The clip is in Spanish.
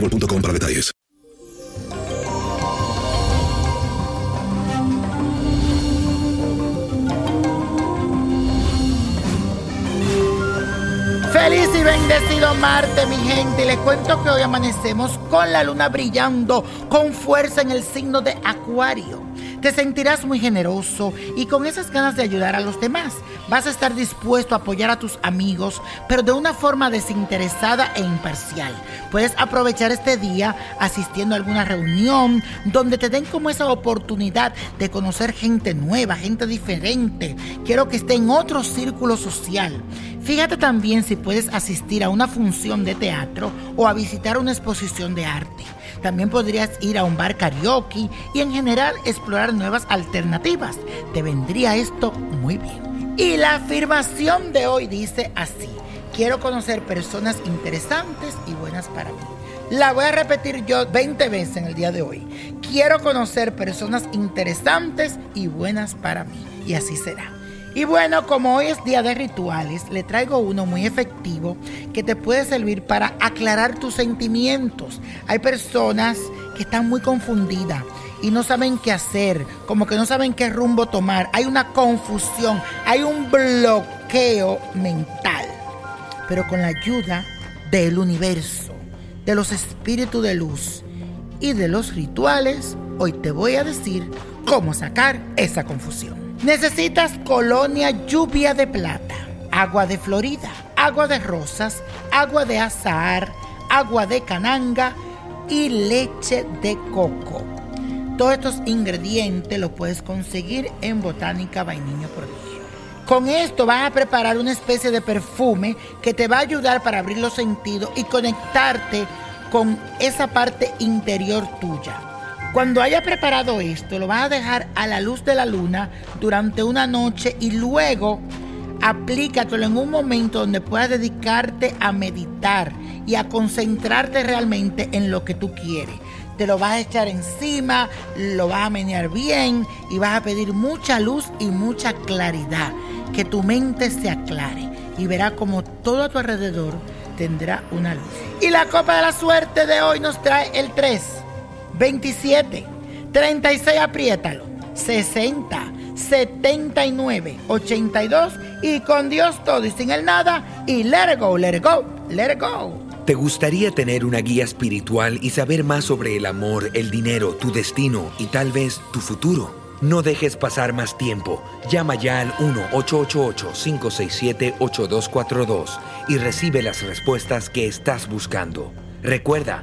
boostmobile.com para detalles. Feliz y bendecido Marte, mi gente. Les cuento que hoy amanecemos con la luna brillando con fuerza en el signo de Acuario. Te sentirás muy generoso y con esas ganas de ayudar a los demás. Vas a estar dispuesto a apoyar a tus amigos, pero de una forma desinteresada e imparcial. Puedes aprovechar este día asistiendo a alguna reunión donde te den como esa oportunidad de conocer gente nueva, gente diferente. Quiero que esté en otro círculo social. Fíjate también si puedes asistir a una función de teatro o a visitar una exposición de arte. También podrías ir a un bar karaoke y en general explorar nuevas alternativas. Te vendría esto muy bien. Y la afirmación de hoy dice así. Quiero conocer personas interesantes y buenas para mí. La voy a repetir yo 20 veces en el día de hoy. Quiero conocer personas interesantes y buenas para mí. Y así será. Y bueno, como hoy es día de rituales, le traigo uno muy efectivo que te puede servir para aclarar tus sentimientos. Hay personas que están muy confundidas y no saben qué hacer, como que no saben qué rumbo tomar. Hay una confusión, hay un bloqueo mental. Pero con la ayuda del universo, de los espíritus de luz y de los rituales, hoy te voy a decir cómo sacar esa confusión. Necesitas colonia lluvia de plata, agua de Florida, agua de rosas, agua de azahar, agua de cananga y leche de coco. Todos estos ingredientes los puedes conseguir en Botánica Vainiño Prodigio. Con esto vas a preparar una especie de perfume que te va a ayudar para abrir los sentidos y conectarte con esa parte interior tuya. Cuando haya preparado esto, lo vas a dejar a la luz de la luna durante una noche y luego aplícatelo en un momento donde puedas dedicarte a meditar y a concentrarte realmente en lo que tú quieres. Te lo vas a echar encima, lo vas a menear bien y vas a pedir mucha luz y mucha claridad. Que tu mente se aclare y verás como todo a tu alrededor tendrá una luz. Y la copa de la suerte de hoy nos trae el 3. 27, 36, apriétalo, 60, 79, 82 y con Dios todo y sin el nada y let go, let go, let go. ¿Te gustaría tener una guía espiritual y saber más sobre el amor, el dinero, tu destino y tal vez tu futuro? No dejes pasar más tiempo. Llama ya al 1-888-567-8242 y recibe las respuestas que estás buscando. Recuerda,